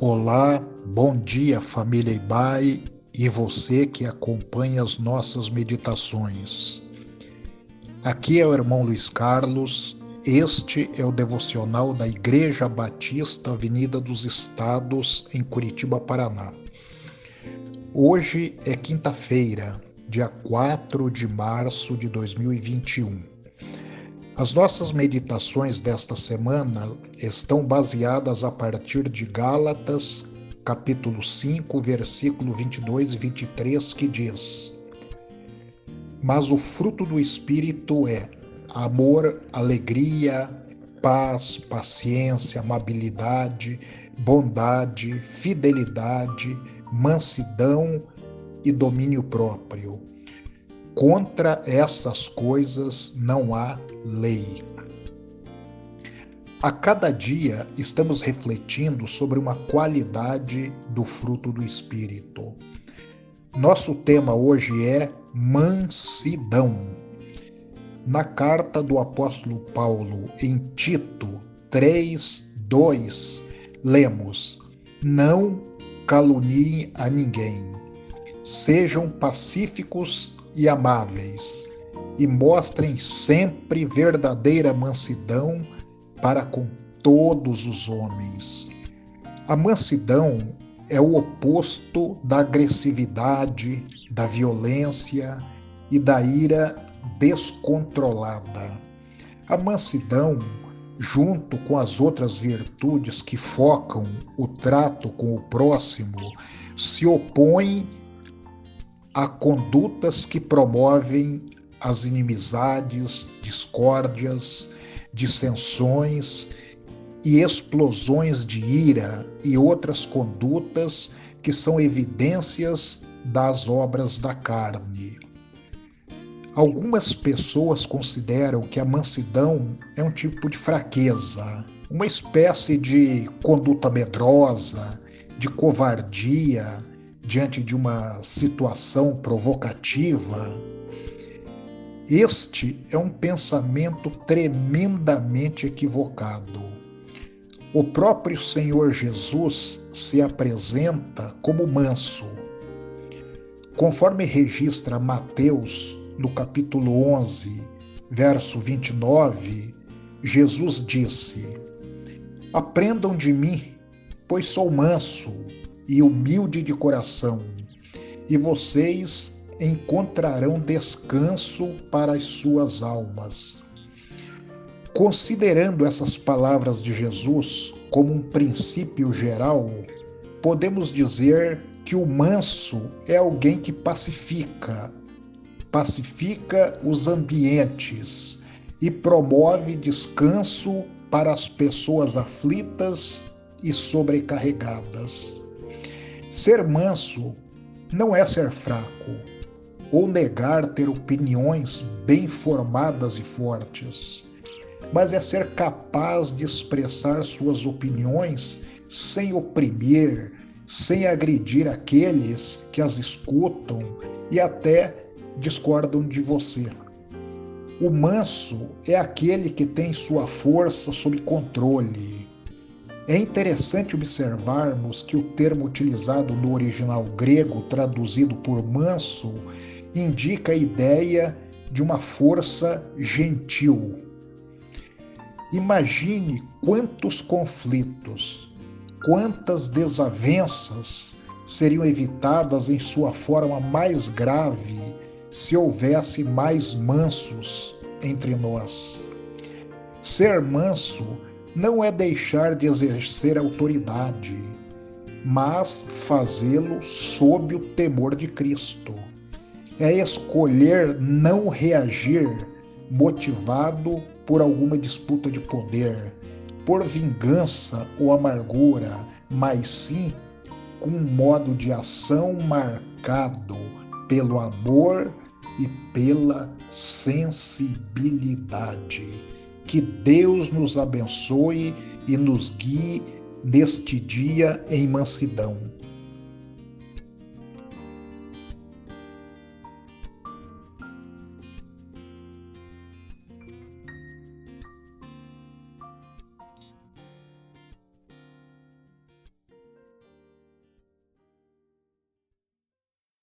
Olá, bom dia família Ibai e você que acompanha as nossas meditações. Aqui é o irmão Luiz Carlos, este é o devocional da Igreja Batista Avenida dos Estados, em Curitiba, Paraná. Hoje é quinta-feira, dia 4 de março de 2021. As nossas meditações desta semana estão baseadas a partir de Gálatas, capítulo 5, versículo 22 e 23, que diz: Mas o fruto do Espírito é amor, alegria, paz, paciência, amabilidade, bondade, fidelidade, mansidão e domínio próprio. Contra essas coisas não há lei. A cada dia estamos refletindo sobre uma qualidade do fruto do Espírito. Nosso tema hoje é mansidão. Na carta do apóstolo Paulo em Tito 3, 2, lemos: Não caluniem a ninguém, sejam pacíficos e amáveis e mostrem sempre verdadeira mansidão para com todos os homens. A mansidão é o oposto da agressividade, da violência e da ira descontrolada. A mansidão, junto com as outras virtudes que focam o trato com o próximo, se opõe a condutas que promovem as inimizades, discórdias, dissensões e explosões de ira e outras condutas que são evidências das obras da carne. Algumas pessoas consideram que a mansidão é um tipo de fraqueza, uma espécie de conduta medrosa, de covardia diante de uma situação provocativa este é um pensamento tremendamente equivocado. O próprio Senhor Jesus se apresenta como manso. Conforme registra Mateus, no capítulo 11, verso 29, Jesus disse: Aprendam de mim, pois sou manso e humilde de coração, e vocês encontrarão descanso para as suas almas. Considerando essas palavras de Jesus como um princípio geral, podemos dizer que o manso é alguém que pacifica, pacifica os ambientes e promove descanso para as pessoas aflitas e sobrecarregadas. Ser manso não é ser fraco, ou negar ter opiniões bem formadas e fortes, mas é ser capaz de expressar suas opiniões sem oprimir, sem agredir aqueles que as escutam e até discordam de você. O manso é aquele que tem sua força sob controle. É interessante observarmos que o termo utilizado no original grego, traduzido por manso, indica a ideia de uma força gentil. Imagine quantos conflitos, quantas desavenças seriam evitadas em sua forma mais grave se houvesse mais mansos entre nós. Ser manso não é deixar de exercer autoridade, mas fazê-lo sob o temor de Cristo é escolher não reagir motivado por alguma disputa de poder, por vingança ou amargura, mas sim com um modo de ação marcado pelo amor e pela sensibilidade. Que Deus nos abençoe e nos guie neste dia em mansidão.